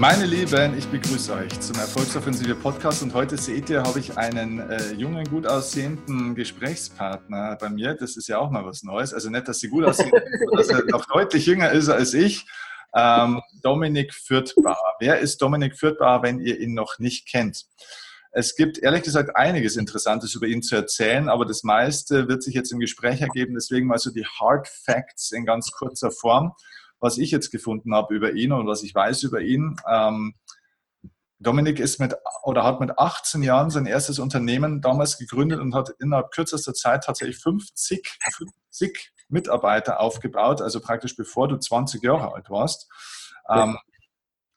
Meine Lieben, ich begrüße euch zum Erfolgsoffensive Podcast und heute seht ihr, habe ich einen äh, jungen, gut aussehenden Gesprächspartner bei mir. Das ist ja auch mal was Neues. Also nicht, dass sie gut aussehen, dass er noch deutlich jünger ist als ich. Ähm, Dominik Fürthbauer. Wer ist Dominik Fürthbauer, wenn ihr ihn noch nicht kennt? Es gibt ehrlich gesagt einiges Interessantes über ihn zu erzählen, aber das meiste wird sich jetzt im Gespräch ergeben. Deswegen mal so die Hard Facts in ganz kurzer Form was ich jetzt gefunden habe über ihn und was ich weiß über ihn. Ähm, Dominik ist mit oder hat mit 18 Jahren sein erstes Unternehmen damals gegründet und hat innerhalb kürzester Zeit tatsächlich 50, 50 Mitarbeiter aufgebaut, also praktisch bevor du 20 Jahre alt warst. Ähm,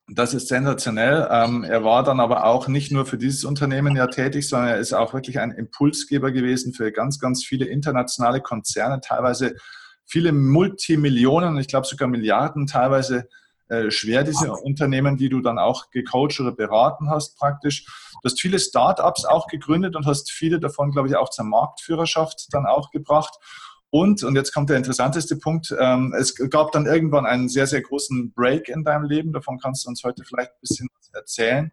das ist sensationell. Ähm, er war dann aber auch nicht nur für dieses Unternehmen ja tätig, sondern er ist auch wirklich ein Impulsgeber gewesen für ganz, ganz viele internationale Konzerne, teilweise viele Multimillionen, ich glaube sogar Milliarden teilweise äh, schwer, diese Unternehmen, die du dann auch gecoacht oder beraten hast praktisch. Du hast viele Startups auch gegründet und hast viele davon, glaube ich, auch zur Marktführerschaft dann auch gebracht. Und, und jetzt kommt der interessanteste Punkt, ähm, es gab dann irgendwann einen sehr, sehr großen Break in deinem Leben, davon kannst du uns heute vielleicht ein bisschen erzählen.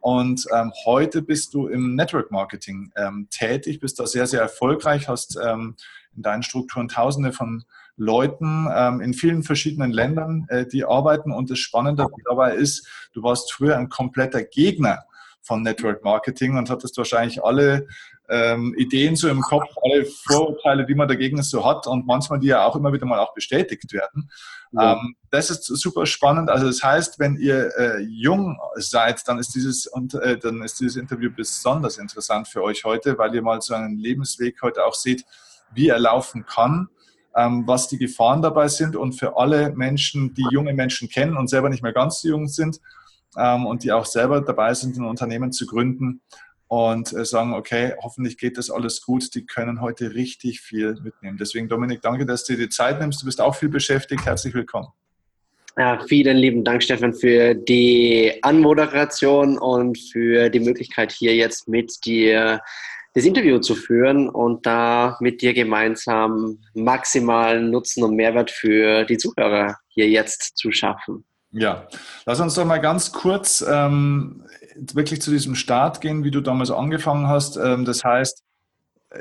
Und ähm, heute bist du im Network Marketing ähm, tätig, bist da sehr, sehr erfolgreich, hast ähm, in deinen Strukturen Tausende von Leuten ähm, in vielen verschiedenen Ländern, äh, die arbeiten. Und das Spannende dabei ist, du warst früher ein kompletter Gegner von Network Marketing und hattest wahrscheinlich alle ähm, Ideen so im Kopf, alle Vorurteile, die man dagegen so hat und manchmal die ja auch immer wieder mal auch bestätigt werden. Ja. Ähm, das ist super spannend. Also das heißt, wenn ihr äh, jung seid, dann ist dieses und äh, dann ist dieses Interview besonders interessant für euch heute, weil ihr mal so einen Lebensweg heute auch seht, wie er laufen kann, ähm, was die Gefahren dabei sind und für alle Menschen, die junge Menschen kennen und selber nicht mehr ganz so jung sind ähm, und die auch selber dabei sind, ein Unternehmen zu gründen und äh, sagen, okay, hoffentlich geht das alles gut, die können heute richtig viel mitnehmen. Deswegen, Dominik, danke, dass du dir die Zeit nimmst. Du bist auch viel beschäftigt. Herzlich willkommen. Ja, vielen lieben Dank, Stefan, für die Anmoderation und für die Möglichkeit, hier jetzt mit dir das Interview zu führen und da mit dir gemeinsam maximalen Nutzen und Mehrwert für die Zuhörer hier jetzt zu schaffen. Ja, lass uns doch mal ganz kurz ähm, wirklich zu diesem Start gehen, wie du damals angefangen hast. Ähm, das heißt,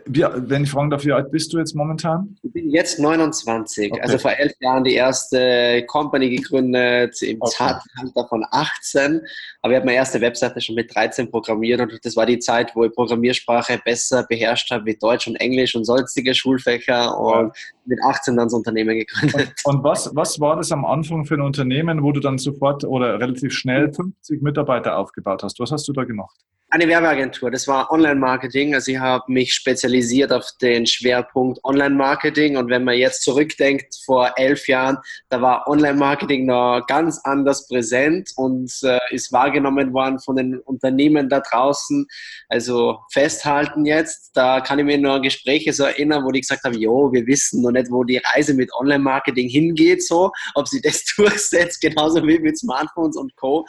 wenn ich fragen darf, wie alt bist du jetzt momentan? Ich bin jetzt 29, okay. also vor elf Jahren die erste Company gegründet, im okay. Zeitalter von 18. Aber ich habe meine erste Webseite schon mit 13 programmiert und das war die Zeit, wo ich Programmiersprache besser beherrscht habe wie Deutsch und Englisch und sonstige Schulfächer und ja. mit 18 dann das Unternehmen gegründet. Und, und, was, was war das am Anfang für ein Unternehmen, wo du dann sofort oder relativ schnell 50 Mitarbeiter aufgebaut hast? Was hast du da gemacht? Eine Werbeagentur, das war Online-Marketing. Also ich habe mich spezialisiert auf den Schwerpunkt Online-Marketing. Und wenn man jetzt zurückdenkt, vor elf Jahren, da war Online-Marketing noch ganz anders präsent und äh, ist wahrgenommen worden von den Unternehmen da draußen. Also festhalten jetzt, da kann ich mir nur Gespräche so erinnern, wo die gesagt haben, jo, wir wissen noch nicht, wo die Reise mit Online-Marketing hingeht, so, ob sie das durchsetzt, genauso wie mit Smartphones und Co.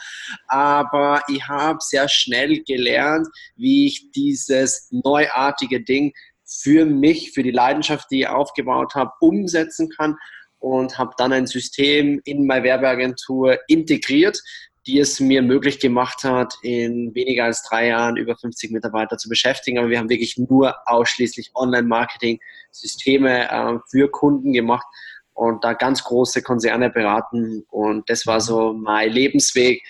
Aber ich habe sehr schnell gelernt, gelernt, wie ich dieses neuartige Ding für mich, für die Leidenschaft, die ich aufgebaut habe, umsetzen kann und habe dann ein System in meine Werbeagentur integriert, die es mir möglich gemacht hat, in weniger als drei Jahren über 50 Mitarbeiter zu beschäftigen. Aber wir haben wirklich nur ausschließlich Online-Marketing-Systeme äh, für Kunden gemacht und da ganz große Konzerne beraten. Und das war so mein Lebensweg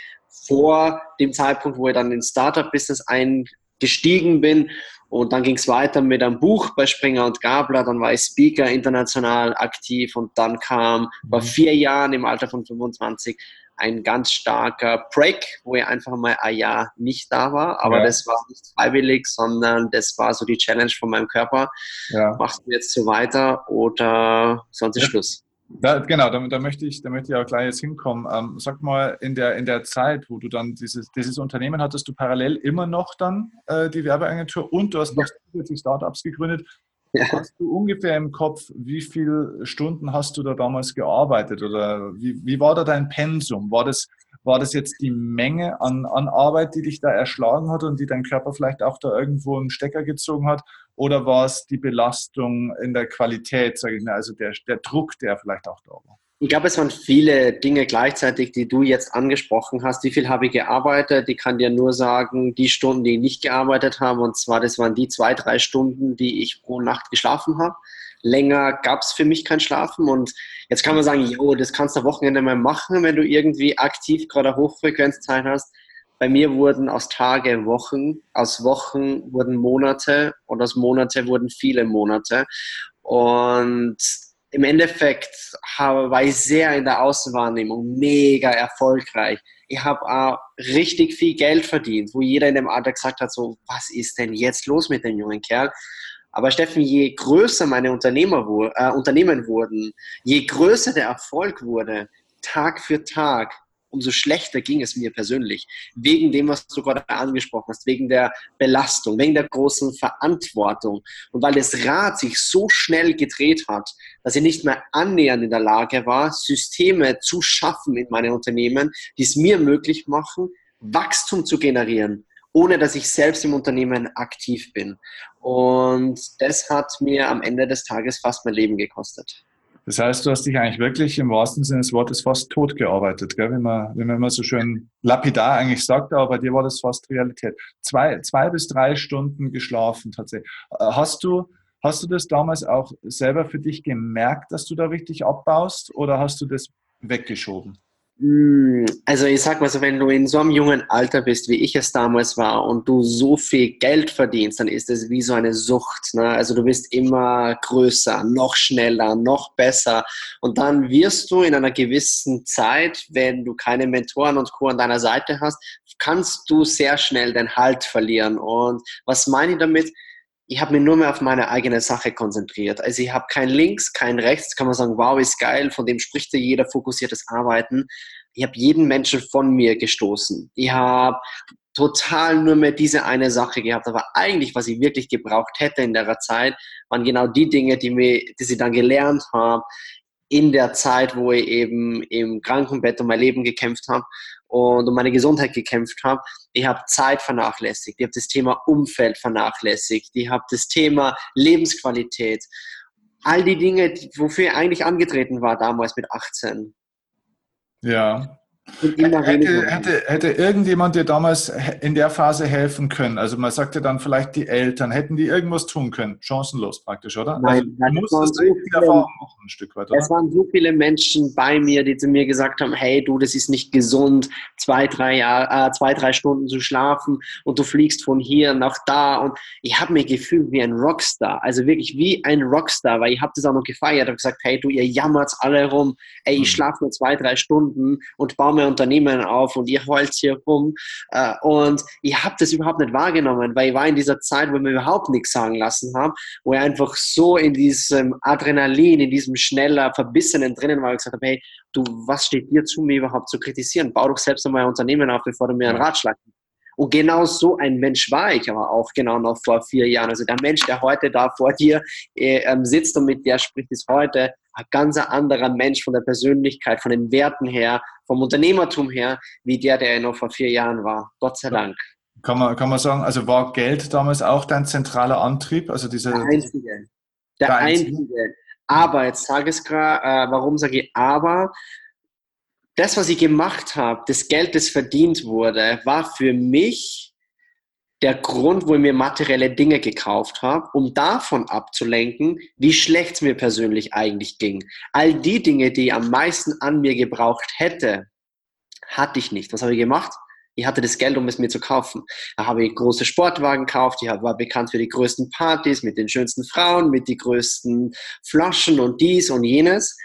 vor dem Zeitpunkt, wo ich dann ins Startup-Business eingestiegen bin. Und dann ging es weiter mit einem Buch bei Springer und Gabler. Dann war ich Speaker international aktiv und dann kam vor mhm. vier Jahren im Alter von 25 ein ganz starker Break, wo ich einfach mal ein Jahr nicht da war. Aber ja. das war nicht freiwillig, sondern das war so die Challenge von meinem Körper. Ja. Machst du jetzt so weiter oder sonst ist ja. Schluss? Da, genau, da, da, möchte ich, da möchte ich auch gleich jetzt hinkommen. Ähm, sag mal, in der, in der Zeit, wo du dann dieses, dieses Unternehmen hattest, du parallel immer noch dann äh, die Werbeagentur und du hast noch zusätzlich Startups gegründet. Ja. Hast du ungefähr im Kopf, wie viele Stunden hast du da damals gearbeitet oder wie, wie war da dein Pensum? War das, war das jetzt die Menge an, an Arbeit, die dich da erschlagen hat und die dein Körper vielleicht auch da irgendwo einen Stecker gezogen hat? Oder war es die Belastung in der Qualität, sage ich mal, also der, der Druck, der vielleicht auch da war? Ich glaube, es waren viele Dinge gleichzeitig, die du jetzt angesprochen hast. Wie viel habe ich gearbeitet? Ich kann dir nur sagen, die Stunden, die ich nicht gearbeitet habe, und zwar das waren die zwei, drei Stunden, die ich pro Nacht geschlafen habe. Länger gab es für mich kein Schlafen. Und jetzt kann man sagen, jo, das kannst du am Wochenende mal machen, wenn du irgendwie aktiv gerade Hochfrequenzzeit hast. Bei mir wurden aus Tage Wochen, aus Wochen wurden Monate und aus Monate wurden viele Monate. Und im Endeffekt habe, war ich sehr in der Außenwahrnehmung mega erfolgreich. Ich habe auch richtig viel Geld verdient, wo jeder in dem Alter gesagt hat, so, was ist denn jetzt los mit dem jungen Kerl? Aber Steffen, je größer meine Unternehmer, äh, Unternehmen wurden, je größer der Erfolg wurde, Tag für Tag, umso schlechter ging es mir persönlich. Wegen dem, was du gerade angesprochen hast, wegen der Belastung, wegen der großen Verantwortung. Und weil das Rad sich so schnell gedreht hat, dass ich nicht mehr annähernd in der Lage war, Systeme zu schaffen in meinen Unternehmen, die es mir möglich machen, Wachstum zu generieren, ohne dass ich selbst im Unternehmen aktiv bin. Und das hat mir am Ende des Tages fast mein Leben gekostet. Das heißt, du hast dich eigentlich wirklich im wahrsten Sinne des Wortes fast tot gearbeitet, gell? Wenn, man, wenn man immer so schön lapidar eigentlich sagt, aber bei dir war das fast Realität. Zwei, zwei bis drei Stunden geschlafen tatsächlich. Äh, hast du, hast du das damals auch selber für dich gemerkt, dass du da richtig abbaust oder hast du das weggeschoben? Hm, also ich sag mal so, wenn du in so einem jungen Alter bist, wie ich es damals war, und du so viel Geld verdienst, dann ist es wie so eine Sucht. Ne? Also du bist immer größer, noch schneller, noch besser. Und dann wirst du in einer gewissen Zeit, wenn du keine Mentoren und Co. an deiner Seite hast, kannst du sehr schnell den Halt verlieren. Und was meine ich damit? Ich habe mich nur mehr auf meine eigene Sache konzentriert. Also ich habe kein Links, kein Rechts, kann man sagen, wow, ist geil, von dem spricht ja jeder fokussiertes Arbeiten. Ich habe jeden Menschen von mir gestoßen. Ich habe total nur mehr diese eine Sache gehabt. Aber eigentlich, was ich wirklich gebraucht hätte in der Zeit, waren genau die Dinge, die, mir, die sie dann gelernt habe in der Zeit, wo ich eben im Krankenbett um mein Leben gekämpft habe und um meine Gesundheit gekämpft habe. Ich habe Zeit vernachlässigt, ich habe das Thema Umfeld vernachlässigt, ich habe das Thema Lebensqualität, all die Dinge, wofür ich eigentlich angetreten war damals mit 18. Ja, Hätte, hätte, hätte irgendjemand dir damals in der Phase helfen können? Also man sagt ja dann vielleicht die Eltern, hätten die irgendwas tun können? Chancenlos praktisch, oder? Nein, also, du musstest so Erfahrung machen ein Stück weit, oder? Es waren so viele Menschen bei mir, die zu mir gesagt haben, hey du, das ist nicht gesund, zwei, drei, Jahr, äh, zwei, drei Stunden zu schlafen und du fliegst von hier nach da und ich habe mich gefühlt wie ein Rockstar, also wirklich wie ein Rockstar, weil ich habe das auch noch gefeiert, habe gesagt, hey du, ihr jammert alle rum, ey, ich hm. schlafe nur zwei, drei Stunden und baue mir Unternehmen auf und ihr heult hier rum. Äh, und ich habe das überhaupt nicht wahrgenommen, weil ich war in dieser Zeit, wo ich mir überhaupt nichts sagen lassen habe, wo ich einfach so in diesem Adrenalin, in diesem schneller, verbissenen drinnen war und gesagt habe, hey, du, was steht dir zu, mir überhaupt zu kritisieren? Bau doch selbst einmal ein Unternehmen auf, bevor du mir einen Ratschlag gibst. Und genau so ein Mensch war ich aber auch genau noch vor vier Jahren. Also der Mensch, der heute da vor dir äh, ähm, sitzt und mit dir spricht, ist heute ein ganz anderer Mensch von der Persönlichkeit, von den Werten her, vom Unternehmertum her, wie der, der er noch vor vier Jahren war. Gott sei Dank. Kann man, kann man sagen, also war Geld damals auch dein zentraler Antrieb? Also diese, der einzige. Der, der einzige. einzige. Aber, jetzt sage ich es gerade, äh, warum sage ich aber? Das, was ich gemacht habe, das Geld, das verdient wurde, war für mich der Grund, wo ich mir materielle Dinge gekauft habe, um davon abzulenken, wie schlecht es mir persönlich eigentlich ging. All die Dinge, die ich am meisten an mir gebraucht hätte, hatte ich nicht. Was habe ich gemacht? Ich hatte das Geld, um es mir zu kaufen. Da habe ich große Sportwagen gekauft. Ich war bekannt für die größten Partys mit den schönsten Frauen, mit den größten Flaschen und dies und jenes.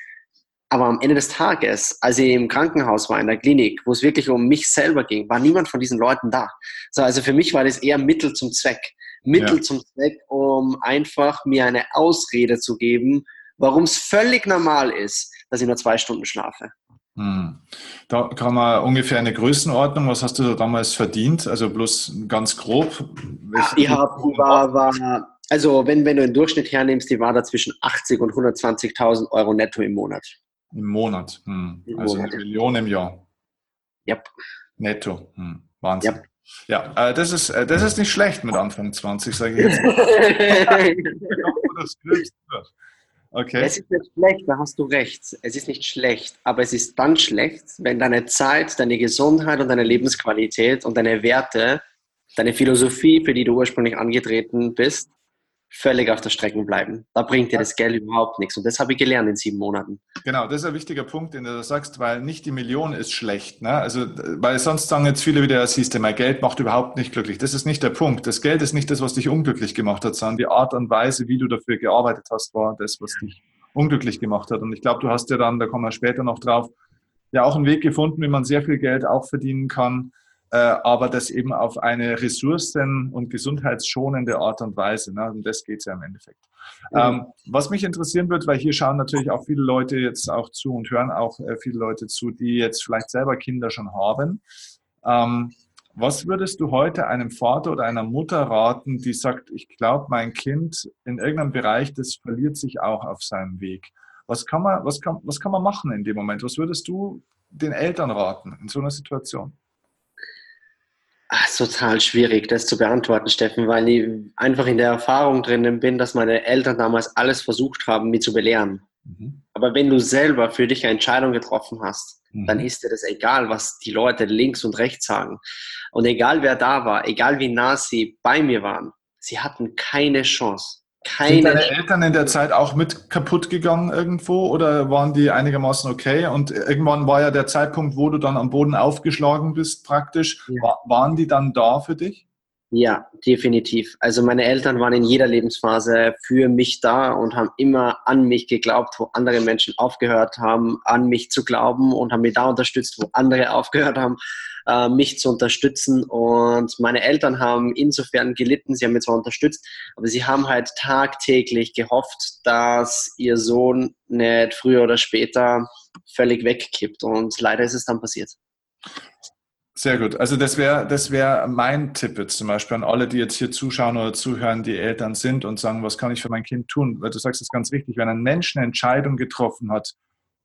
Aber am Ende des Tages, als ich im Krankenhaus war, in der Klinik, wo es wirklich um mich selber ging, war niemand von diesen Leuten da. So, also für mich war das eher Mittel zum Zweck. Mittel ja. zum Zweck, um einfach mir eine Ausrede zu geben, warum es völlig normal ist, dass ich nur zwei Stunden schlafe. Hm. Da kann man ungefähr eine Größenordnung, was hast du da damals verdient? Also bloß ganz grob. Ich habe, war, war, also wenn, wenn du den Durchschnitt hernimmst, die war da zwischen 80 und 120.000 Euro netto im Monat. Im Monat. Hm. Im also Monat. eine Million im Jahr. Yep. Netto. Hm. Wahnsinn. Yep. Ja, äh, das, ist, äh, das ist nicht schlecht mit Anfang 20, sage ich jetzt. Okay. Es ist nicht schlecht, da hast du recht. Es ist nicht schlecht, aber es ist dann schlecht, wenn deine Zeit, deine Gesundheit und deine Lebensqualität und deine Werte, deine Philosophie, für die du ursprünglich angetreten bist, völlig auf der Strecke bleiben. Da bringt dir das Geld überhaupt nichts. Und das habe ich gelernt in sieben Monaten. Genau, das ist ein wichtiger Punkt, den du sagst, weil nicht die Million ist schlecht. Ne? Also, weil sonst sagen jetzt viele wieder, siehst du, mein Geld macht überhaupt nicht glücklich. Das ist nicht der Punkt. Das Geld ist nicht das, was dich unglücklich gemacht hat, sondern die Art und Weise, wie du dafür gearbeitet hast, war das, was dich unglücklich gemacht hat. Und ich glaube, du hast ja dann, da kommen wir später noch drauf, ja auch einen Weg gefunden, wie man sehr viel Geld auch verdienen kann, aber das eben auf eine ressourcen- und gesundheitsschonende Art und Weise. Ne? Und das geht es ja im Endeffekt. Ja. Ähm, was mich interessieren wird, weil hier schauen natürlich auch viele Leute jetzt auch zu und hören auch äh, viele Leute zu, die jetzt vielleicht selber Kinder schon haben. Ähm, was würdest du heute einem Vater oder einer Mutter raten, die sagt, ich glaube, mein Kind in irgendeinem Bereich, das verliert sich auch auf seinem Weg? Was kann man, was kann, was kann man machen in dem Moment? Was würdest du den Eltern raten in so einer Situation? Ach, total schwierig, das zu beantworten, Steffen, weil ich einfach in der Erfahrung drinnen bin, dass meine Eltern damals alles versucht haben, mich zu belehren. Mhm. Aber wenn du selber für dich eine Entscheidung getroffen hast, mhm. dann ist dir das egal, was die Leute links und rechts sagen. Und egal wer da war, egal wie nah sie bei mir waren, sie hatten keine Chance. Keine Sind deine Eltern in der Zeit auch mit kaputt gegangen irgendwo oder waren die einigermaßen okay? Und irgendwann war ja der Zeitpunkt, wo du dann am Boden aufgeschlagen bist praktisch. Ja. Waren die dann da für dich? Ja, definitiv. Also meine Eltern waren in jeder Lebensphase für mich da und haben immer an mich geglaubt, wo andere Menschen aufgehört haben, an mich zu glauben und haben mich da unterstützt, wo andere aufgehört haben, äh, mich zu unterstützen. Und meine Eltern haben insofern gelitten, sie haben mich zwar unterstützt, aber sie haben halt tagtäglich gehofft, dass ihr Sohn nicht früher oder später völlig wegkippt. Und leider ist es dann passiert. Sehr gut. Also das wäre das wäre mein Tipp jetzt zum Beispiel an alle, die jetzt hier zuschauen oder zuhören, die Eltern sind und sagen, was kann ich für mein Kind tun? Weil du sagst es ganz wichtig, wenn ein Mensch eine Entscheidung getroffen hat,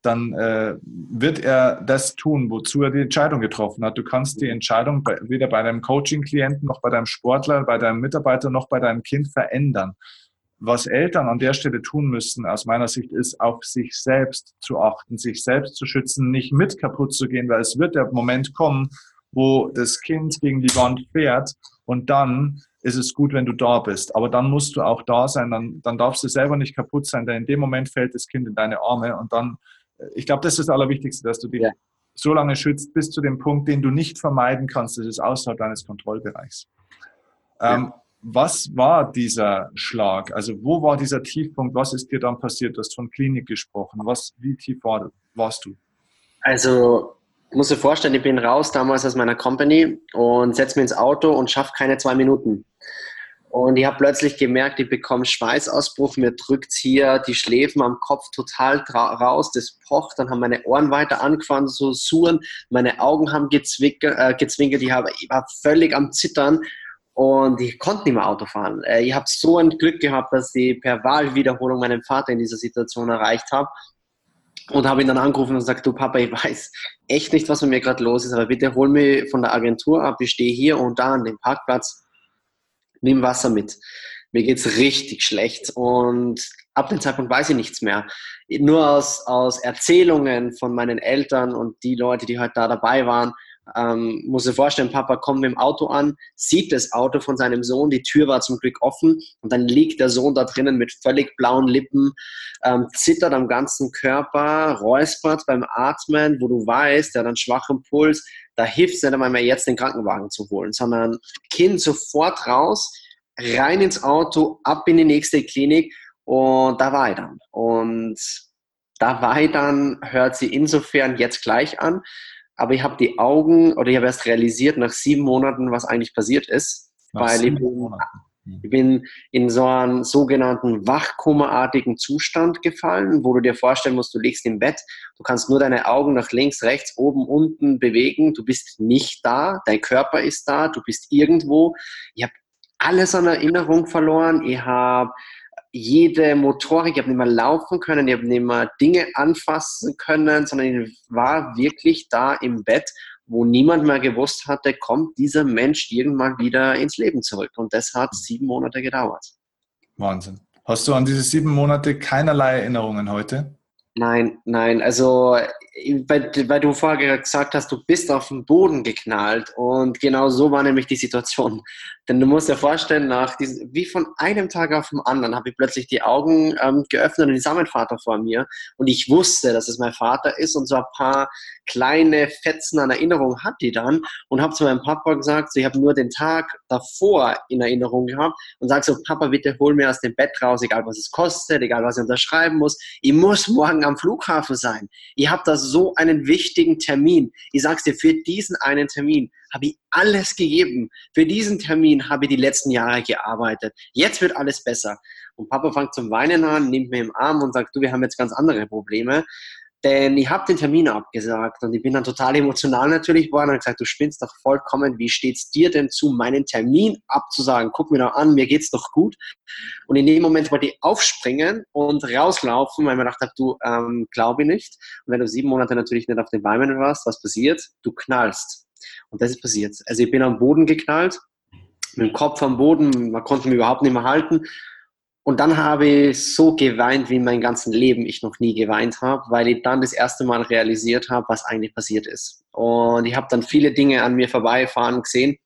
dann äh, wird er das tun, wozu er die Entscheidung getroffen hat. Du kannst die Entscheidung bei, weder bei deinem Coaching-Klienten noch bei deinem Sportler, bei deinem Mitarbeiter noch bei deinem Kind verändern. Was Eltern an der Stelle tun müssen, aus meiner Sicht, ist auf sich selbst zu achten, sich selbst zu schützen, nicht mit kaputt zu gehen, weil es wird der Moment kommen, wo das Kind gegen die Wand fährt und dann ist es gut, wenn du da bist. Aber dann musst du auch da sein, dann, dann darfst du selber nicht kaputt sein, denn in dem Moment fällt das Kind in deine Arme und dann, ich glaube, das ist das Allerwichtigste, dass du dich ja. so lange schützt, bis zu dem Punkt, den du nicht vermeiden kannst, das ist außerhalb deines Kontrollbereichs. Ja. Ähm, was war dieser Schlag? Also wo war dieser Tiefpunkt? Was ist dir dann passiert? Du hast von Klinik gesprochen. Was, wie tief war, warst du? Also muss dir vorstellen, ich bin raus damals aus meiner Company und setze mich ins Auto und schaffe keine zwei Minuten. Und ich habe plötzlich gemerkt, ich bekomme Schweißausbruch, mir drückt hier die Schläfen am Kopf total raus, das pocht, dann haben meine Ohren weiter angefangen zu suren, meine Augen haben gezwinkert, äh, gezwinkert ich, hab, ich war völlig am Zittern und ich konnte nicht mehr Auto fahren. Äh, ich habe so ein Glück gehabt, dass ich per Wahlwiederholung meinen Vater in dieser Situation erreicht habe und habe ihn dann angerufen und gesagt, du Papa, ich weiß echt nicht, was mit mir gerade los ist, aber bitte hol mich von der Agentur ab, ich stehe hier und da an dem Parkplatz, nimm Wasser mit. Mir geht's richtig schlecht und ab dem Zeitpunkt weiß ich nichts mehr. Nur aus, aus Erzählungen von meinen Eltern und die Leute, die heute da dabei waren, ähm, muss sich vorstellen, Papa kommt mit dem Auto an, sieht das Auto von seinem Sohn, die Tür war zum Glück offen und dann liegt der Sohn da drinnen mit völlig blauen Lippen, ähm, zittert am ganzen Körper, räuspert beim Atmen, wo du weißt, der hat einen schwachen Puls, da hilft es nicht einmal mehr jetzt den Krankenwagen zu holen, sondern Kind sofort raus, rein ins Auto, ab in die nächste Klinik und da war ich dann. Und da war ich dann, hört sie insofern jetzt gleich an, aber ich habe die Augen oder ich habe erst realisiert nach sieben Monaten, was eigentlich passiert ist. Nach weil ich bin, ich bin, in so einen sogenannten wachkummerartigen Zustand gefallen, wo du dir vorstellen musst, du liegst im Bett, du kannst nur deine Augen nach links, rechts, oben, unten bewegen, du bist nicht da, dein Körper ist da, du bist irgendwo. Ich habe alles an Erinnerung verloren, ich habe jede Motorik, ich habe nicht mehr laufen können, ich habe nicht mehr Dinge anfassen können, sondern ich war wirklich da im Bett, wo niemand mehr gewusst hatte, kommt dieser Mensch irgendwann wieder ins Leben zurück. Und das hat sieben Monate gedauert. Wahnsinn. Hast du an diese sieben Monate keinerlei Erinnerungen heute? Nein, nein. Also, weil, weil, du vorher gesagt hast, du bist auf den Boden geknallt. Und genau so war nämlich die Situation. Denn du musst dir vorstellen, nach diesem, wie von einem Tag auf den anderen habe ich plötzlich die Augen ähm, geöffnet und ich sah meinen Vater vor mir. Und ich wusste, dass es mein Vater ist und so ein paar kleine Fetzen an Erinnerung hatte die dann und habe zu meinem Papa gesagt, so, ich habe nur den Tag davor in Erinnerung gehabt und sage so, Papa, bitte hol mir aus dem Bett raus, egal was es kostet, egal was ich unterschreiben muss. Ich muss morgen am Flughafen sein. Ich habe da so einen wichtigen Termin. Ich sag's dir, für diesen einen Termin habe ich alles gegeben. Für diesen Termin habe ich die letzten Jahre gearbeitet. Jetzt wird alles besser. Und Papa fängt zum Weinen an, nimmt mir im Arm und sagt, du, wir haben jetzt ganz andere Probleme. Denn ich habe den Termin abgesagt und ich bin dann total emotional natürlich geworden und gesagt, du spinnst doch vollkommen, wie steht's dir denn zu, meinen Termin abzusagen? Guck mir doch an, mir geht's doch gut. Und in dem Moment wollte ich aufspringen und rauslaufen, weil ich mir gedacht habe, du ähm, glaube ich nicht. Und wenn du sieben Monate natürlich nicht auf den Beinen warst, was passiert? Du knallst. Und das ist passiert. Also ich bin am Boden geknallt, mit dem Kopf am Boden, man konnte mich überhaupt nicht mehr halten. Und dann habe ich so geweint, wie in meinem ganzen Leben ich noch nie geweint habe, weil ich dann das erste Mal realisiert habe, was eigentlich passiert ist. Und ich habe dann viele Dinge an mir vorbeifahren gesehen.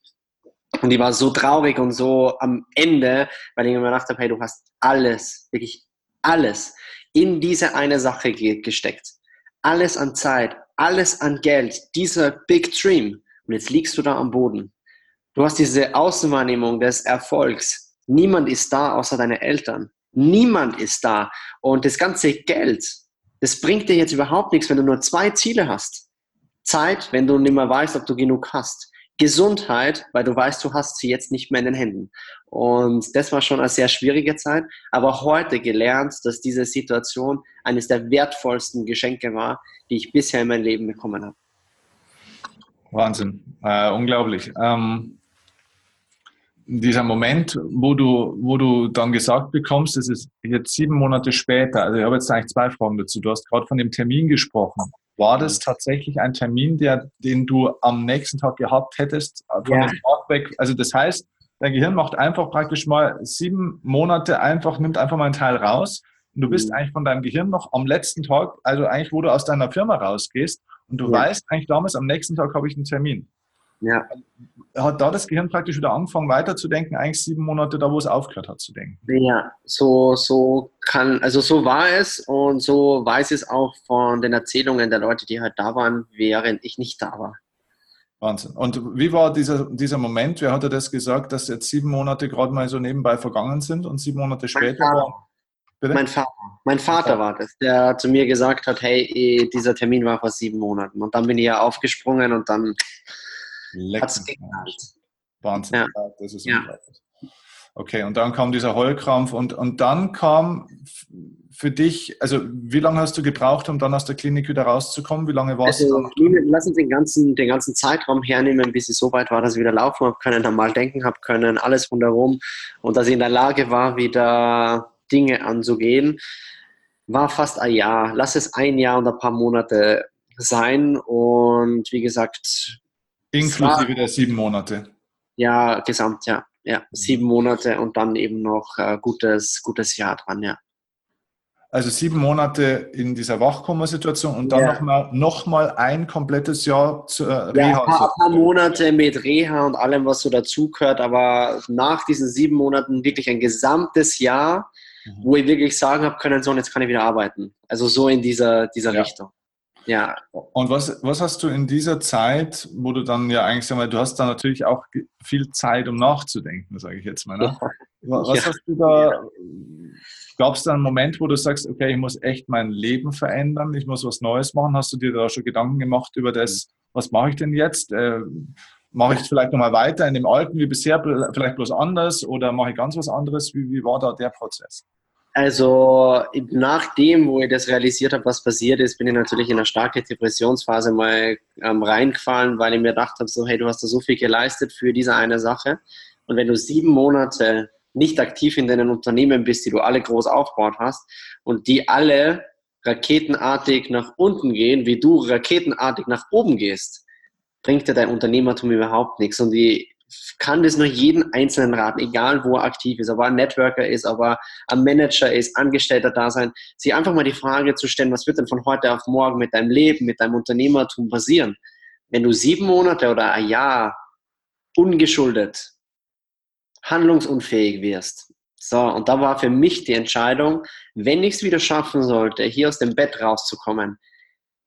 Und ich war so traurig und so am Ende, weil ich mir gedacht habe, hey, du hast alles, wirklich alles in diese eine Sache gesteckt. Alles an Zeit, alles an Geld, dieser Big Dream. Und jetzt liegst du da am Boden. Du hast diese Außenwahrnehmung des Erfolgs. Niemand ist da außer deine Eltern. Niemand ist da. Und das ganze Geld, das bringt dir jetzt überhaupt nichts, wenn du nur zwei Ziele hast. Zeit, wenn du nicht mehr weißt, ob du genug hast. Gesundheit, weil du weißt, du hast sie jetzt nicht mehr in den Händen. Und das war schon eine sehr schwierige Zeit, aber heute gelernt, dass diese Situation eines der wertvollsten Geschenke war, die ich bisher in meinem Leben bekommen habe. Wahnsinn, äh, unglaublich. Ähm, dieser Moment, wo du, wo du dann gesagt bekommst, das ist jetzt sieben Monate später, also ich habe jetzt eigentlich zwei Fragen dazu. Du hast gerade von dem Termin gesprochen. War das tatsächlich ein Termin, der, den du am nächsten Tag gehabt hättest, von ja. dem Tag weg? Also das heißt, dein Gehirn macht einfach praktisch mal sieben Monate einfach, nimmt einfach mal einen Teil raus und du bist mhm. eigentlich von deinem Gehirn noch am letzten Tag, also eigentlich, wo du aus deiner Firma rausgehst und du ja. weißt eigentlich damals, am nächsten Tag habe ich einen Termin. Ja. Hat da das Gehirn praktisch wieder angefangen weiterzudenken, eigentlich sieben Monate da, wo es aufgehört hat zu denken? Ja, so, so kann, also so war es und so weiß es auch von den Erzählungen der Leute, die halt da waren, während ich nicht da war. Wahnsinn. Und wie war dieser, dieser Moment? Wer hat dir das gesagt, dass jetzt sieben Monate gerade mal so nebenbei vergangen sind und sieben Monate später war? Bitte? Mein Vater. Mein Vater war das, der zu mir gesagt hat, hey, eh, dieser Termin war vor sieben Monaten. Und dann bin ich ja aufgesprungen und dann geknallt. Wahnsinn, ja. das ist ja. unglaublich. Okay, und dann kam dieser Heulkrampf und, und dann kam für dich, also wie lange hast du gebraucht, um dann aus der Klinik wieder rauszukommen? Wie lange warst also, du dann? Lass uns den ganzen, den ganzen Zeitraum hernehmen, bis ich so weit war, dass ich wieder laufen habe können, dann mal denken habe können, alles rundherum und dass ich in der Lage war, wieder Dinge anzugehen, war fast ein Jahr. Lass es ein Jahr und ein paar Monate sein. Und wie gesagt. Inklusive war, der sieben Monate. Ja, gesamt, ja. Ja, sieben Monate und dann eben noch ein gutes, gutes Jahr dran, ja. Also sieben Monate in dieser Wachkoma-Situation und dann ja. nochmal noch mal ein komplettes Jahr zur Reha. Ja, ein paar, paar, Monate mit Reha und allem, was so dazugehört, aber nach diesen sieben Monaten wirklich ein gesamtes Jahr mhm. wo ich wirklich sagen habe können, so, und jetzt kann ich wieder arbeiten. Also so in dieser, dieser ja. Richtung. Ja. Und was, was hast du in dieser Zeit, wo du dann ja eigentlich, sag mal, du hast da natürlich auch viel Zeit, um nachzudenken, sage ich jetzt mal. Ne? Ja. Was ja. hast du da, gab es da einen Moment, wo du sagst, okay, ich muss echt mein Leben verändern, ich muss was Neues machen? Hast du dir da schon Gedanken gemacht über das, was mache ich denn jetzt? Äh, mache ich vielleicht nochmal weiter in dem Alten wie bisher, vielleicht bloß anders oder mache ich ganz was anderes? Wie, wie war da der Prozess? Also nachdem, wo ich das realisiert habe, was passiert ist, bin ich natürlich in eine starke Depressionsphase mal ähm, reingefallen, weil ich mir gedacht habe, so hey, du hast da so viel geleistet für diese eine Sache und wenn du sieben Monate nicht aktiv in deinen Unternehmen bist, die du alle groß aufgebaut hast und die alle raketenartig nach unten gehen, wie du raketenartig nach oben gehst, bringt dir dein Unternehmertum überhaupt nichts. Und ich kann das nur jeden Einzelnen raten, egal wo er aktiv ist, ob er ein Networker ist, ob er ein Manager ist, Angestellter da sein, sich einfach mal die Frage zu stellen, was wird denn von heute auf morgen mit deinem Leben, mit deinem Unternehmertum passieren? Wenn du sieben Monate oder ein Jahr ungeschuldet, handlungsunfähig wirst. So, und da war für mich die Entscheidung, wenn ich es wieder schaffen sollte, hier aus dem Bett rauszukommen,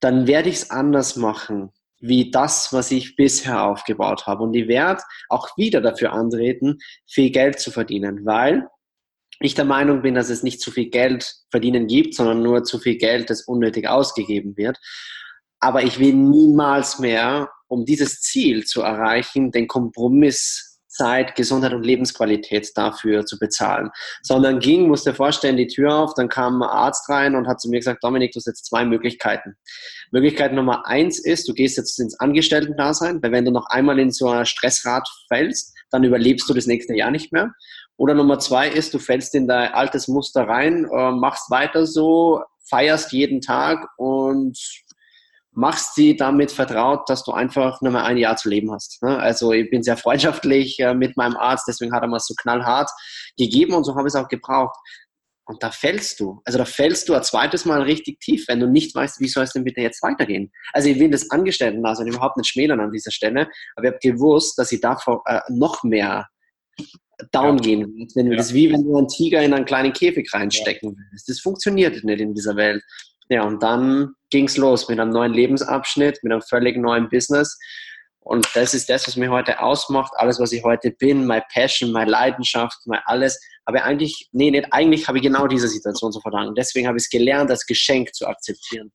dann werde ich es anders machen wie das, was ich bisher aufgebaut habe. Und ich werde auch wieder dafür antreten, viel Geld zu verdienen, weil ich der Meinung bin, dass es nicht zu viel Geld verdienen gibt, sondern nur zu viel Geld, das unnötig ausgegeben wird. Aber ich will niemals mehr, um dieses Ziel zu erreichen, den Kompromiss Zeit, Gesundheit und Lebensqualität dafür zu bezahlen. Sondern ging, musste vorstellen, die Tür auf, dann kam ein Arzt rein und hat zu mir gesagt, Dominik, du hast jetzt zwei Möglichkeiten. Möglichkeit Nummer eins ist, du gehst jetzt ins Angestellten-Dasein, weil wenn du noch einmal in so ein Stressrad fällst, dann überlebst du das nächste Jahr nicht mehr. Oder Nummer zwei ist, du fällst in dein altes Muster rein, äh, machst weiter so, feierst jeden Tag und machst sie damit vertraut, dass du einfach nur mal ein Jahr zu leben hast. Ne? Also ich bin sehr freundschaftlich äh, mit meinem Arzt, deswegen hat er mal so knallhart gegeben und so habe ich es auch gebraucht. Und da fällst du. Also da fällst du ein zweites Mal richtig tief, wenn du nicht weißt, wie soll es denn bitte jetzt weitergehen. Also ich will das Angestellten-Dasein überhaupt nicht schmälern an dieser Stelle, aber ich habe gewusst, dass ich davor äh, noch mehr down ja. gehen will. Wenn ja. Das ist wie wenn du einen Tiger in einen kleinen Käfig reinstecken willst. Das funktioniert nicht in dieser Welt. Ja, und dann ging es los mit einem neuen Lebensabschnitt, mit einem völlig neuen Business. Und das ist das, was mich heute ausmacht. Alles, was ich heute bin, meine Passion, meine Leidenschaft, mein alles, habe eigentlich, nee, nicht, eigentlich habe ich genau diese Situation zu verdanken. Deswegen habe ich es gelernt, das Geschenk zu akzeptieren.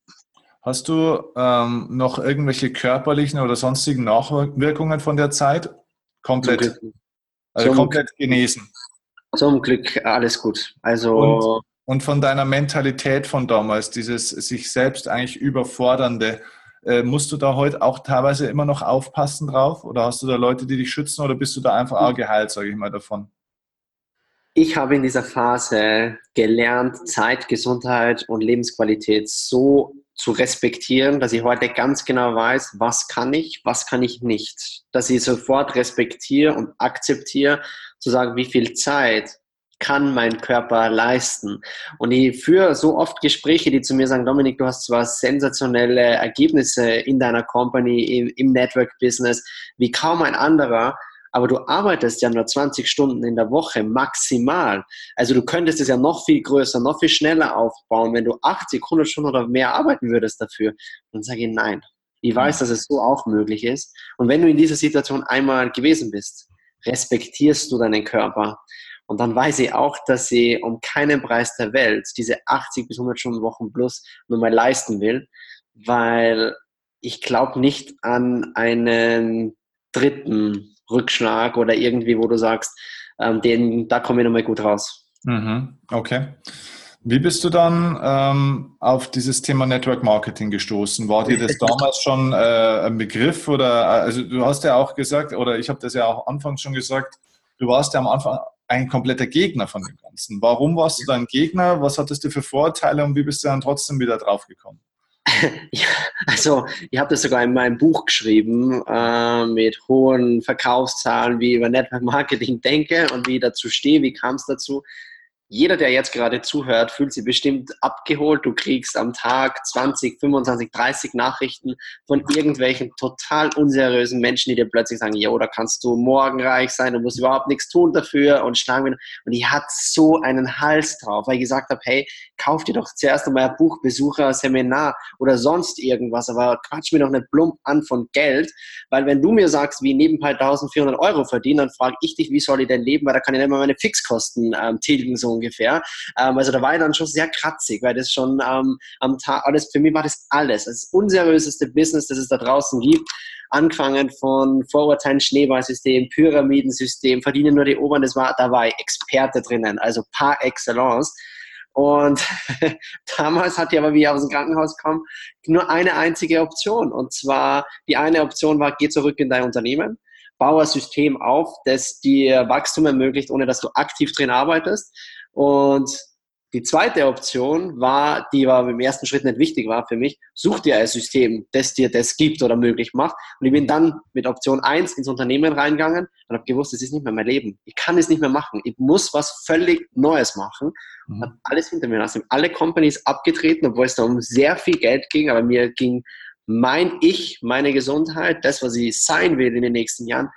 Hast du ähm, noch irgendwelche körperlichen oder sonstigen Nachwirkungen von der Zeit? Komplett, also komplett genesen. Zum Glück alles gut. Also und und von deiner Mentalität von damals, dieses sich selbst eigentlich überfordernde, äh, musst du da heute auch teilweise immer noch aufpassen drauf? Oder hast du da Leute, die dich schützen oder bist du da einfach auch geheilt, sage ich mal, davon? Ich habe in dieser Phase gelernt, Zeit, Gesundheit und Lebensqualität so zu respektieren, dass ich heute ganz genau weiß, was kann ich, was kann ich nicht. Dass ich sofort respektiere und akzeptiere, zu sagen, wie viel Zeit kann mein Körper leisten? Und ich führe so oft Gespräche, die zu mir sagen, Dominik, du hast zwar sensationelle Ergebnisse in deiner Company, im, Network-Business, wie kaum ein anderer, aber du arbeitest ja nur 20 Stunden in der Woche maximal. Also du könntest es ja noch viel größer, noch viel schneller aufbauen, wenn du 80, 100 Stunden oder mehr arbeiten würdest dafür. Und sage ich nein. Ich weiß, dass es so auch möglich ist. Und wenn du in dieser Situation einmal gewesen bist, respektierst du deinen Körper. Und dann weiß ich auch, dass sie um keinen Preis der Welt diese 80 bis 100 Stunden Wochen plus nur mal leisten will, weil ich glaube nicht an einen dritten Rückschlag oder irgendwie, wo du sagst, ähm, den, da komme ich nochmal gut raus. Mhm. Okay. Wie bist du dann ähm, auf dieses Thema Network Marketing gestoßen? War dir das damals schon äh, ein Begriff oder also du hast ja auch gesagt oder ich habe das ja auch anfangs schon gesagt, du warst ja am Anfang ein kompletter Gegner von dem Ganzen. Warum warst du dann Gegner? Was hattest du für Vorteile und wie bist du dann trotzdem wieder draufgekommen? Ja, also ich habe das sogar in meinem Buch geschrieben äh, mit hohen Verkaufszahlen, wie ich über Network Marketing denke und wie ich dazu stehe, wie kam es dazu jeder, der jetzt gerade zuhört, fühlt sich bestimmt abgeholt. Du kriegst am Tag 20, 25, 30 Nachrichten von irgendwelchen total unseriösen Menschen, die dir plötzlich sagen, jo, da kannst du morgen reich sein, du musst überhaupt nichts tun dafür und schlagen. Und ich hatte so einen Hals drauf, weil ich gesagt habe, hey, kauf dir doch zuerst einmal ein Buch, Besucher, Seminar oder sonst irgendwas, aber quatsch mir doch nicht plump an von Geld, weil wenn du mir sagst, wie nebenbei 1400 Euro verdienen, dann frage ich dich, wie soll ich denn leben, weil da kann ich nicht mal meine Fixkosten ähm, tilgen, so ungefähr. Ähm, also da war ich dann schon sehr kratzig, weil das schon ähm, am Tag, alles, für mich war das alles. Das unseriöseste Business, das es da draußen gibt. Angefangen von Vorurteilen, Schneeballsystem, Pyramidensystem, verdienen nur die Oberen, das war, da war ich Experte drinnen, also par excellence. Und damals hatte ich aber, wie ich aus dem Krankenhaus kam, nur eine einzige Option. Und zwar, die eine Option war, geh zurück in dein Unternehmen baue ein System auf, das dir Wachstum ermöglicht, ohne dass du aktiv drin arbeitest. Und Die zweite Option war, die war im ersten Schritt nicht wichtig war für mich, such dir ein System, das dir das gibt oder möglich macht. Und ich bin dann mit Option 1 ins Unternehmen reingegangen und habe gewusst, das ist nicht mehr mein Leben. Ich kann es nicht mehr machen. Ich muss was völlig Neues machen. Mhm. Habe alles hinter mir lassen. Alle Companies abgetreten, obwohl es da um sehr viel Geld ging, aber mir ging mein Ich, meine Gesundheit, das, was ich sein will in den nächsten Jahren,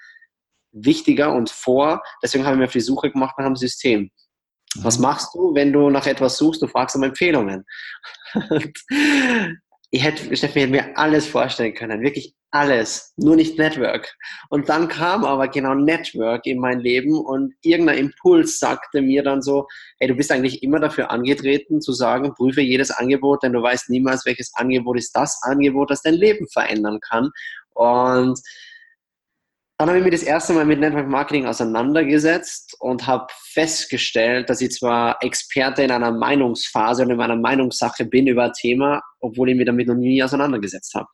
wichtiger und vor. Deswegen habe ich mir auf die Suche gemacht nach einem System. Was mhm. machst du, wenn du nach etwas suchst? Du fragst um Empfehlungen. ich hätte, Steffi hätte mir alles vorstellen können, wirklich alles, nur nicht Network. Und dann kam aber genau Network in mein Leben und irgendein Impuls sagte mir dann so, hey, du bist eigentlich immer dafür angetreten zu sagen, prüfe jedes Angebot, denn du weißt niemals, welches Angebot ist das Angebot, das dein Leben verändern kann. Und dann habe ich mich das erste Mal mit Network Marketing auseinandergesetzt und habe festgestellt, dass ich zwar Experte in einer Meinungsphase und in einer Meinungssache bin über ein Thema, obwohl ich mich damit noch nie auseinandergesetzt habe.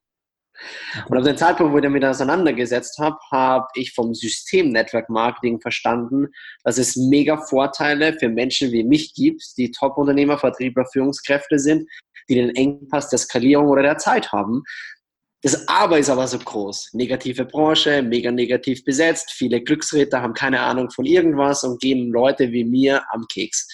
Und auf den Zeitpunkt, wo ich damit auseinandergesetzt habe, habe ich vom System Network Marketing verstanden, dass es mega Vorteile für Menschen wie mich gibt, die Top-Unternehmer, Vertriebler, Führungskräfte sind, die den Engpass der Skalierung oder der Zeit haben, das Aber ist aber so groß. Negative Branche, mega negativ besetzt, viele Glücksritter haben keine Ahnung von irgendwas und gehen Leute wie mir am Keks.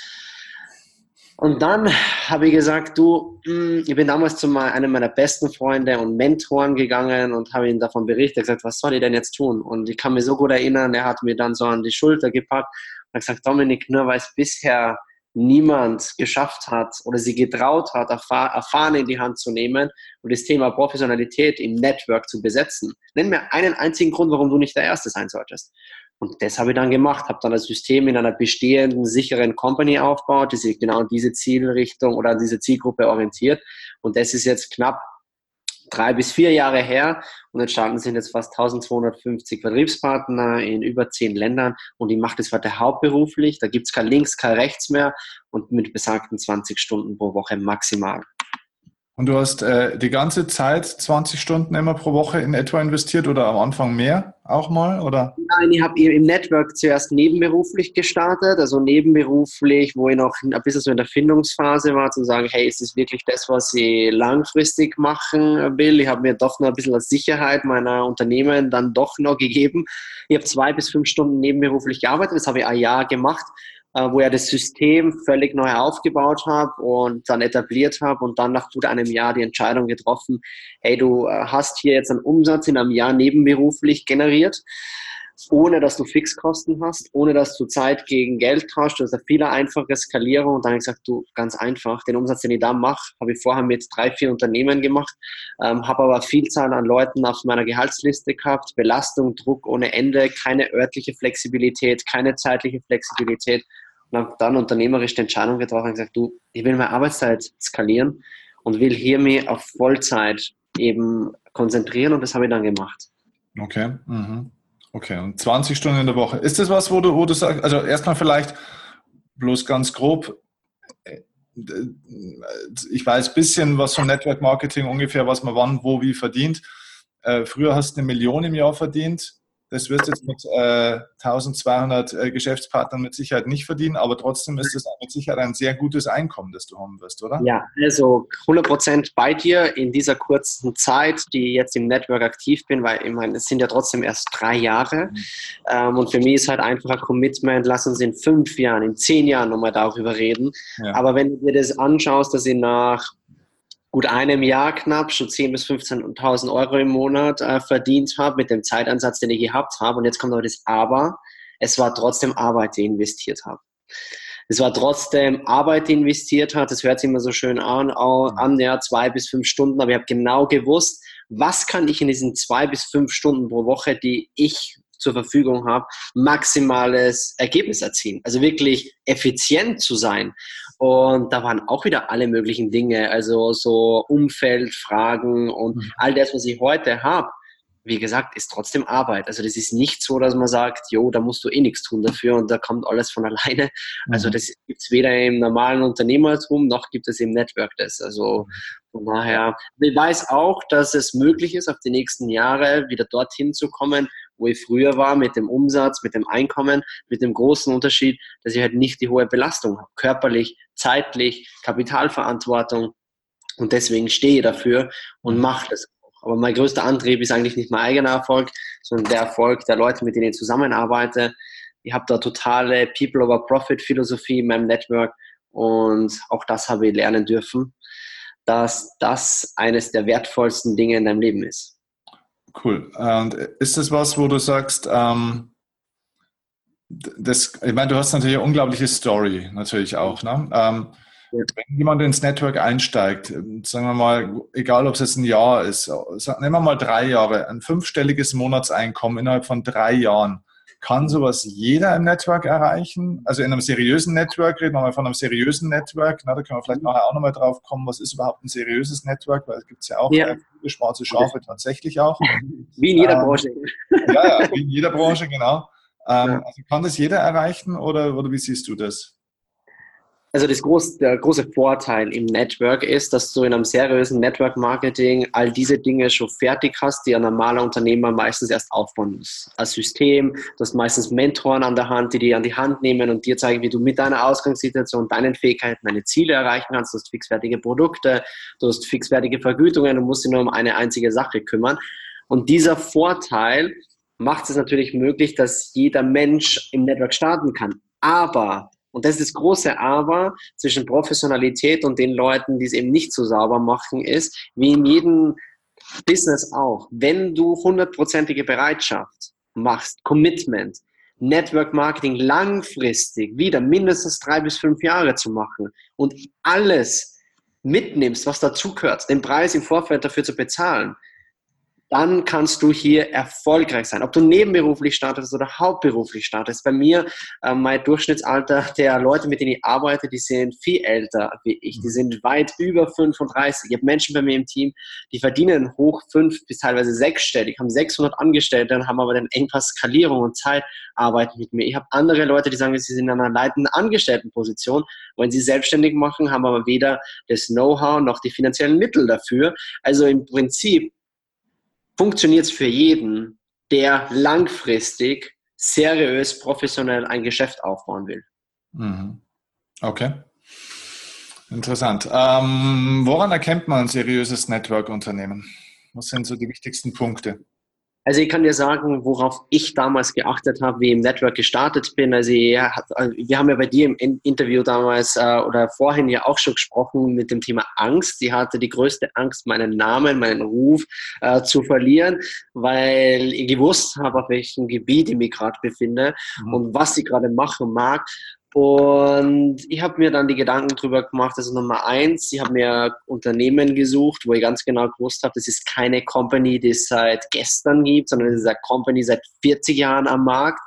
Und dann habe ich gesagt, du, hm, ich bin damals zu einem meiner besten Freunde und Mentoren gegangen und habe ihm davon berichtet, gesagt, was soll ich denn jetzt tun? Und ich kann mich so gut erinnern, er hat mir dann so an die Schulter gepackt und gesagt, Dominik, nur weil es bisher niemand geschafft hat oder sie getraut hat, erfahren in die Hand zu nehmen und das Thema Professionalität im Network zu besetzen. Nenn mir einen einzigen Grund, warum du nicht der Erste sein solltest. Und das habe ich dann gemacht, habe dann das System in einer bestehenden, sicheren Company aufgebaut, die sich genau in diese Zielrichtung oder diese Zielgruppe orientiert. Und das ist jetzt knapp drei bis vier Jahre her und entstanden sind jetzt fast 1250 Vertriebspartner in über zehn Ländern und ich mache das heute hauptberuflich. Da gibt es kein Links, kein Rechts mehr und mit besagten 20 Stunden pro Woche maximal. Und du hast äh, die ganze Zeit 20 Stunden immer pro Woche in etwa investiert oder am Anfang mehr auch mal? Oder? Nein, ich habe im Network zuerst nebenberuflich gestartet, also nebenberuflich, wo ich noch ein bisschen so in der Findungsphase war, zu sagen, hey, ist das wirklich das, was ich langfristig machen will? Ich habe mir doch noch ein bisschen als Sicherheit meiner Unternehmen dann doch noch gegeben. Ich habe zwei bis fünf Stunden nebenberuflich gearbeitet, das habe ich ein Jahr gemacht wo er das System völlig neu aufgebaut habe und dann etabliert habe und dann nach gut einem Jahr die Entscheidung getroffen, hey, du äh, hast hier jetzt einen Umsatz in einem Jahr nebenberuflich generiert, ohne dass du Fixkosten hast, ohne dass du Zeit gegen Geld tauscht. Das ist eine viel einfache Skalierung. Und dann habe ich gesagt, du, ganz einfach, den Umsatz, den ich da mache, habe ich vorher mit drei, vier Unternehmen gemacht, ähm, habe aber Vielzahl an Leuten auf meiner Gehaltsliste gehabt, Belastung, Druck ohne Ende, keine örtliche Flexibilität, keine zeitliche Flexibilität und habe dann unternehmerisch die Entscheidung getroffen und gesagt, du, ich will meine Arbeitszeit skalieren und will hier mich auf Vollzeit eben konzentrieren und das habe ich dann gemacht. Okay. Mhm. Okay, und 20 Stunden in der Woche. Ist das was, wo du, wo du sagst, also erstmal vielleicht bloß ganz grob, äh, ich weiß ein bisschen was vom Network Marketing ungefähr, was man wann, wo, wie verdient. Äh, früher hast du eine Million im Jahr verdient. Das wirst du jetzt mit äh, 1200 äh, Geschäftspartnern mit Sicherheit nicht verdienen, aber trotzdem ist es mit Sicherheit ein sehr gutes Einkommen, das du haben wirst, oder? Ja, also 100 Prozent bei dir in dieser kurzen Zeit, die ich jetzt im Network aktiv bin, weil ich meine, es sind ja trotzdem erst drei Jahre. Mhm. Ähm, und für mich ist halt einfach ein Commitment, lass uns in fünf Jahren, in zehn Jahren nochmal darüber reden. Ja. Aber wenn du dir das anschaust, dass ich nach gut einem Jahr knapp schon 10.000 bis 15.000 Euro im Monat äh, verdient habe mit dem Zeitansatz, den ich gehabt habe. Und jetzt kommt aber das Aber. Es war trotzdem Arbeit, die ich investiert habe. Es war trotzdem Arbeit, die investiert hat. Das hört sich immer so schön an, an ja, zwei bis fünf Stunden. Aber ich habe genau gewusst, was kann ich in diesen zwei bis fünf Stunden pro Woche, die ich zur Verfügung habe, maximales Ergebnis erzielen. Also wirklich effizient zu sein. Und da waren auch wieder alle möglichen Dinge, also so Umfeldfragen und mhm. all das, was ich heute habe. Wie gesagt, ist trotzdem Arbeit. Also das ist nicht so, dass man sagt, jo, da musst du eh nichts tun dafür und da kommt alles von alleine. Also mhm. das gibt es weder im normalen Unternehmertum noch gibt es im Network das. Also von daher, ich weiß auch, dass es möglich ist, auf die nächsten Jahre wieder dorthin zu kommen, wo ich früher war mit dem Umsatz, mit dem Einkommen, mit dem großen Unterschied, dass ich halt nicht die hohe Belastung habe, körperlich, zeitlich, Kapitalverantwortung und deswegen stehe ich dafür und mhm. mache das auch. Aber mein größter Antrieb ist eigentlich nicht mein eigener Erfolg, sondern der Erfolg der Leute, mit denen ich zusammenarbeite. Ich habe da totale People over Profit Philosophie in meinem Network und auch das habe ich lernen dürfen, dass das eines der wertvollsten Dinge in deinem Leben ist. Cool. Und ist das was, wo du sagst, ähm, das, ich meine, du hast natürlich eine unglaubliche Story, natürlich auch. Ne? Ähm, ja. Wenn jemand ins Network einsteigt, sagen wir mal, egal ob es jetzt ein Jahr ist, nehmen wir mal drei Jahre, ein fünfstelliges Monatseinkommen innerhalb von drei Jahren, kann sowas jeder im Network erreichen? Also in einem seriösen Network, reden wir mal von einem seriösen Network, na, da können wir vielleicht nachher auch nochmal drauf kommen, was ist überhaupt ein seriöses Network, weil es gibt ja auch ja. viele schwarze Schafe tatsächlich auch. Wie in jeder ähm, Branche. Ja, ja, wie in jeder Branche, genau. Ähm, ja. Also kann das jeder erreichen oder, oder wie siehst du das? Also das groß, der große Vorteil im Network ist, dass du in einem seriösen Network Marketing all diese Dinge schon fertig hast, die ein normaler Unternehmer meistens erst aufbauen muss. Als System, du hast meistens Mentoren an der Hand, die dir an die Hand nehmen und dir zeigen, wie du mit deiner Ausgangssituation, deinen Fähigkeiten deine Ziele erreichen kannst. Du hast fixfertige Produkte, du hast fixfertige Vergütungen und musst dich nur um eine einzige Sache kümmern. Und dieser Vorteil macht es natürlich möglich, dass jeder Mensch im Network starten kann. Aber und das ist das große Aber zwischen Professionalität und den Leuten, die es eben nicht so sauber machen, ist, wie in jedem Business auch. Wenn du hundertprozentige Bereitschaft machst, Commitment, Network Marketing langfristig wieder mindestens drei bis fünf Jahre zu machen und alles mitnimmst, was dazugehört, den Preis im Vorfeld dafür zu bezahlen, dann kannst du hier erfolgreich sein. Ob du nebenberuflich startest oder hauptberuflich startest. Bei mir, äh, mein Durchschnittsalter der Leute, mit denen ich arbeite, die sind viel älter wie ich. Die mhm. sind weit über 35. Ich habe Menschen bei mir im Team, die verdienen hoch fünf bis teilweise sechsstellig, haben 600 Angestellte und haben aber den Engpass Skalierung und Zeitarbeit mit mir. Ich habe andere Leute, die sagen, sie sind in einer leitenden Angestelltenposition, wollen sie selbstständig machen, haben aber weder das Know-how noch die finanziellen Mittel dafür. Also im Prinzip funktioniert es für jeden, der langfristig seriös, professionell ein Geschäft aufbauen will. Mhm. Okay. Interessant. Ähm, woran erkennt man ein seriöses Network-Unternehmen? Was sind so die wichtigsten Punkte? Also ich kann dir sagen, worauf ich damals geachtet habe, wie ich im Network gestartet bin. Also wir haben ja bei dir im Interview damals äh, oder vorhin ja auch schon gesprochen mit dem Thema Angst. Sie hatte die größte Angst, meinen Namen, meinen Ruf äh, zu verlieren, weil ich gewusst habe, auf welchem Gebiet ich mich gerade befinde mhm. und was sie gerade machen mag. Und ich habe mir dann die Gedanken drüber gemacht, also Nummer eins, ich habe mir Unternehmen gesucht, wo ich ganz genau gewusst habe, das ist keine Company, die es seit gestern gibt, sondern es ist eine Company seit 40 Jahren am Markt.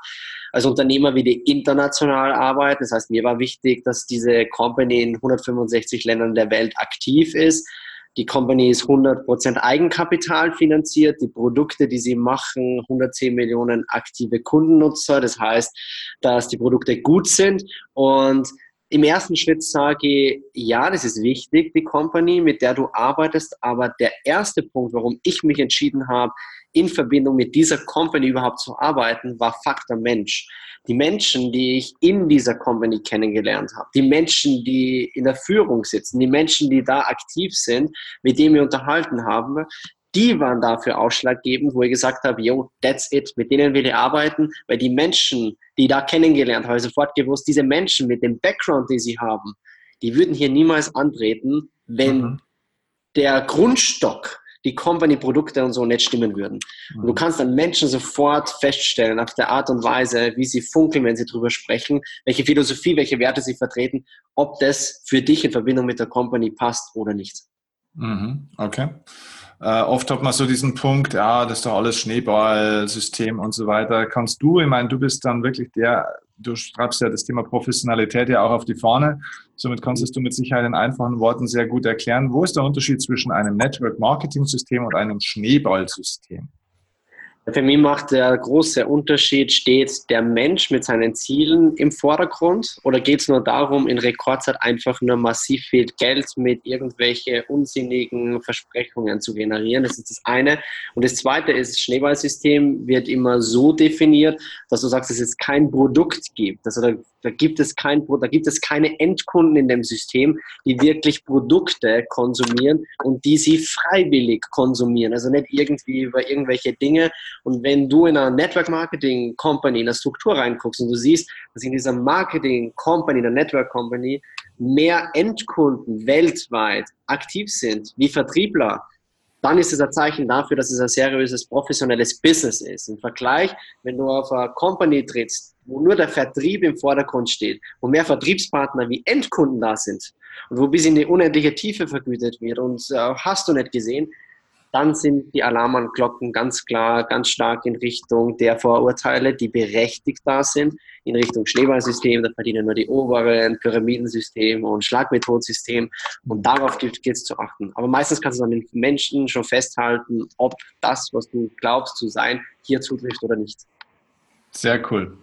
Als Unternehmer will ich international arbeiten. Das heißt, mir war wichtig, dass diese Company in 165 Ländern der Welt aktiv ist. Die Company ist 100% Eigenkapital finanziert. Die Produkte, die sie machen, 110 Millionen aktive Kundennutzer. Das heißt, dass die Produkte gut sind. Und im ersten Schritt sage ich, ja, das ist wichtig, die Company, mit der du arbeitest. Aber der erste Punkt, warum ich mich entschieden habe, in Verbindung mit dieser Company überhaupt zu arbeiten, war Faktor Mensch. Die Menschen, die ich in dieser Company kennengelernt habe, die Menschen, die in der Führung sitzen, die Menschen, die da aktiv sind, mit denen wir unterhalten haben, die waren dafür ausschlaggebend, wo ich gesagt habe, yo, that's it, mit denen will ich arbeiten, weil die Menschen, die ich da kennengelernt habe, sofort gewusst, diese Menschen mit dem Background, die sie haben, die würden hier niemals antreten, wenn mhm. der Grundstock die Company-Produkte und so nicht stimmen würden. Und du mhm. kannst dann Menschen sofort feststellen, auf der Art und Weise, wie sie funkeln, wenn sie drüber sprechen, welche Philosophie, welche Werte sie vertreten, ob das für dich in Verbindung mit der Company passt oder nicht. Mhm. Okay. Äh, oft hat man so diesen Punkt, ja, das ist doch alles Schneeballsystem und so weiter. Kannst du, ich meine, du bist dann wirklich der, du schreibst ja das Thema Professionalität ja auch auf die Fahne. Somit kannst du mit Sicherheit in einfachen Worten sehr gut erklären. Wo ist der Unterschied zwischen einem Network-Marketing-System und einem Schneeballsystem? Für mich macht der große Unterschied, steht der Mensch mit seinen Zielen im Vordergrund oder geht es nur darum, in Rekordzeit einfach nur massiv viel Geld mit irgendwelchen unsinnigen Versprechungen zu generieren? Das ist das eine. Und das zweite ist, das Schneeballsystem wird immer so definiert, dass du sagst, dass es kein Produkt gibt. Also da, da, gibt es kein, da gibt es keine Endkunden in dem System, die wirklich Produkte konsumieren und die sie freiwillig konsumieren. Also nicht irgendwie über irgendwelche Dinge, und wenn du in einer Network Marketing Company, in der Struktur reinguckst und du siehst, dass in dieser Marketing Company, in der Network Company, mehr Endkunden weltweit aktiv sind, wie Vertriebler, dann ist es ein Zeichen dafür, dass es ein seriöses, professionelles Business ist. Im Vergleich, wenn du auf eine Company trittst, wo nur der Vertrieb im Vordergrund steht, wo mehr Vertriebspartner wie Endkunden da sind und wo bis in die unendliche Tiefe vergütet wird und äh, hast du nicht gesehen, dann sind die Alarmglocken ganz klar, ganz stark in Richtung der Vorurteile, die berechtigt da sind, in Richtung Schneeballsystem, da verdienen nur die oberen, Pyramidensystem und Schlagmethodensystem und darauf gilt es zu achten. Aber meistens kannst du an den Menschen schon festhalten, ob das, was du glaubst zu sein, hier zutrifft oder nicht. Sehr cool.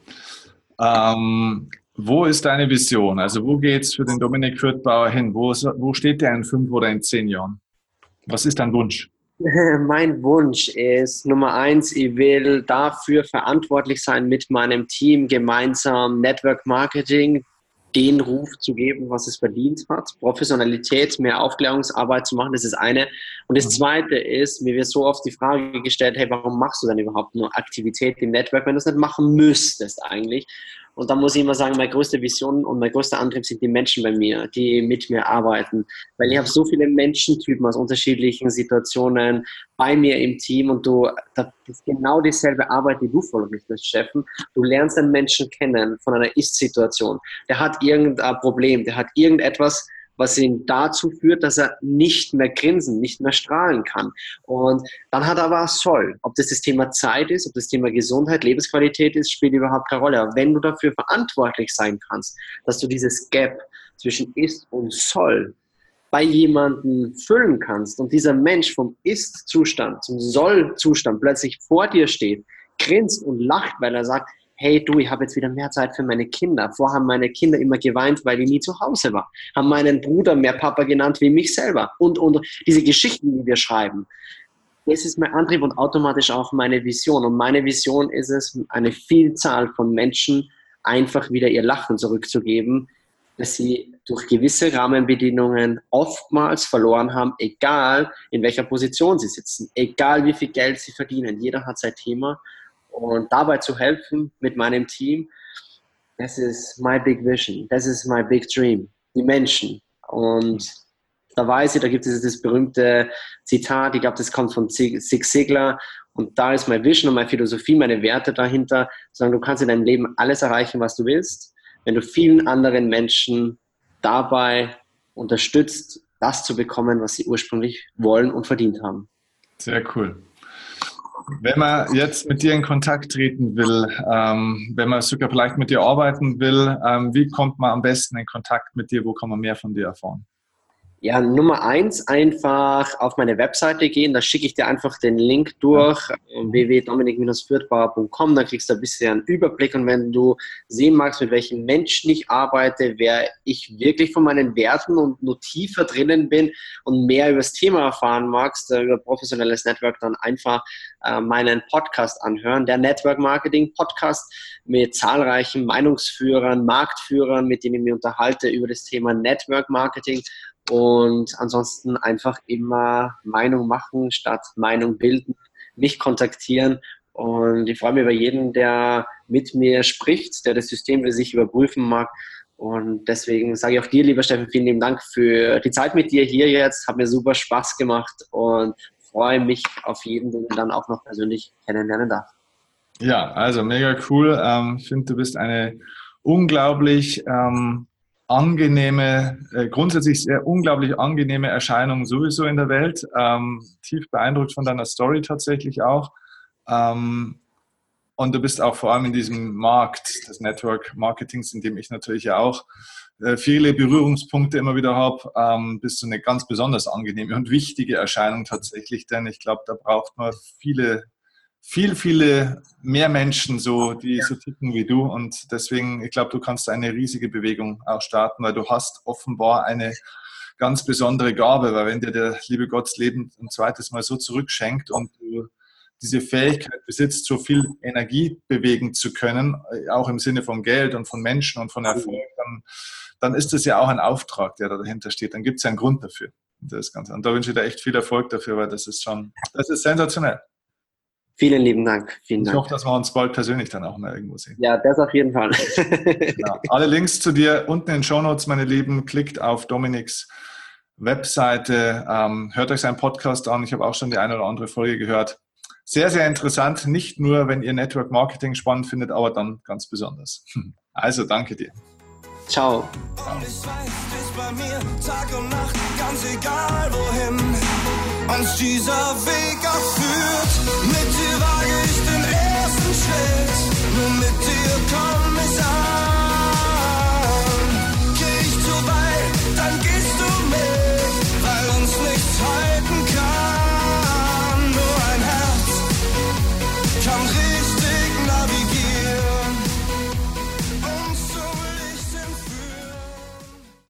Ähm, wo ist deine Vision? Also wo geht es für den Dominik Fürthbauer hin? Wo, wo steht der in fünf oder in zehn Jahren? Was ist dein Wunsch? Mein Wunsch ist Nummer eins, ich will dafür verantwortlich sein, mit meinem Team gemeinsam Network Marketing den Ruf zu geben, was es verdient hat. Professionalität, mehr Aufklärungsarbeit zu machen, das ist eine. Und das mhm. zweite ist, mir wird so oft die Frage gestellt, hey, warum machst du denn überhaupt nur Aktivität im Network, wenn du es nicht machen müsstest eigentlich? Und da muss ich immer sagen, meine größte Vision und mein größter Antrieb sind die Menschen bei mir, die mit mir arbeiten. Weil ich habe so viele Menschentypen aus unterschiedlichen Situationen bei mir im Team und du, das ist genau dieselbe Arbeit, die du vollrichtest, Steffen. Du lernst einen Menschen kennen von einer Ist-Situation. Der hat irgendein Problem, der hat irgendetwas, was ihn dazu führt, dass er nicht mehr grinsen, nicht mehr strahlen kann. Und dann hat er aber soll. Ob das das Thema Zeit ist, ob das Thema Gesundheit, Lebensqualität ist, spielt überhaupt keine Rolle. Aber wenn du dafür verantwortlich sein kannst, dass du dieses Gap zwischen ist und soll bei jemandem füllen kannst und dieser Mensch vom Ist-Zustand zum Soll-Zustand plötzlich vor dir steht, grinst und lacht, weil er sagt, hey du, ich habe jetzt wieder mehr Zeit für meine Kinder. Vorher haben meine Kinder immer geweint, weil ich nie zu Hause war. Haben meinen Bruder mehr Papa genannt wie mich selber. Und, und diese Geschichten, die wir schreiben, das ist mein Antrieb und automatisch auch meine Vision. Und meine Vision ist es, eine Vielzahl von Menschen einfach wieder ihr Lachen zurückzugeben, dass sie durch gewisse Rahmenbedingungen oftmals verloren haben, egal in welcher Position sie sitzen, egal wie viel Geld sie verdienen. Jeder hat sein Thema und dabei zu helfen mit meinem Team, das ist my big vision, das ist my big dream, die Menschen. Und da weiß ich, da gibt es das berühmte Zitat, ich glaube, das kommt von Zig Ziglar. Und da ist meine Vision und meine Philosophie, meine Werte dahinter, sagen, du kannst in deinem Leben alles erreichen, was du willst, wenn du vielen anderen Menschen dabei unterstützt, das zu bekommen, was sie ursprünglich wollen und verdient haben. Sehr cool. Wenn man jetzt mit dir in Kontakt treten will, ähm, wenn man sogar vielleicht mit dir arbeiten will, ähm, wie kommt man am besten in Kontakt mit dir? Wo kann man mehr von dir erfahren? Ja, Nummer eins, einfach auf meine Webseite gehen. Da schicke ich dir einfach den Link durch, ja. www.dominik-fürthbauer.com. Da kriegst du ein bisschen einen Überblick. Und wenn du sehen magst, mit welchen Menschen ich arbeite, wer ich wirklich von meinen Werten und nur tiefer drinnen bin und mehr über das Thema erfahren magst, äh, über professionelles Network, dann einfach äh, meinen Podcast anhören. Der Network Marketing Podcast mit zahlreichen Meinungsführern, Marktführern, mit denen ich mich unterhalte über das Thema Network Marketing und ansonsten einfach immer Meinung machen statt Meinung bilden, mich kontaktieren. Und ich freue mich über jeden, der mit mir spricht, der das System für sich überprüfen mag. Und deswegen sage ich auch dir, lieber Steffen, vielen lieben Dank für die Zeit mit dir hier jetzt. Hat mir super Spaß gemacht und freue mich auf jeden, den ich dann auch noch persönlich kennenlernen darf. Ja, also mega cool. Ähm, ich finde, du bist eine unglaublich ähm, angenehme, äh, grundsätzlich sehr unglaublich angenehme Erscheinung sowieso in der Welt. Ähm, tief beeindruckt von deiner Story tatsächlich auch. Ähm, und du bist auch vor allem in diesem Markt des Network Marketings, in dem ich natürlich ja auch äh, viele Berührungspunkte immer wieder habe, ähm, bist du eine ganz besonders angenehme und wichtige Erscheinung tatsächlich, denn ich glaube, da braucht man viele viel, viele mehr Menschen so, die ja. so ticken wie du. Und deswegen, ich glaube, du kannst eine riesige Bewegung auch starten, weil du hast offenbar eine ganz besondere Gabe, weil wenn dir der liebe Gott das Leben ein zweites Mal so zurückschenkt und du diese Fähigkeit besitzt, so viel Energie bewegen zu können, auch im Sinne von Geld und von Menschen und von Erfolg, dann, dann ist das ja auch ein Auftrag, der da dahinter steht. Dann gibt es ja einen Grund dafür. Das Ganze. Und da wünsche ich dir echt viel Erfolg dafür, weil das ist schon, das ist sensationell. Vielen lieben Dank. Vielen ich Dank. hoffe, dass wir uns bald persönlich dann auch mal irgendwo sehen. Ja, das auf jeden Fall. genau. Alle Links zu dir unten in den Show Notes, meine Lieben. Klickt auf Dominiks Webseite, ähm, hört euch seinen Podcast an. Ich habe auch schon die eine oder andere Folge gehört. Sehr, sehr interessant. Nicht nur, wenn ihr Network Marketing spannend findet, aber dann ganz besonders. Also, danke dir. Ciao. Und ich weiß, bei mir Tag und Nacht, ganz egal wohin uns dieser Weg We'll to your car.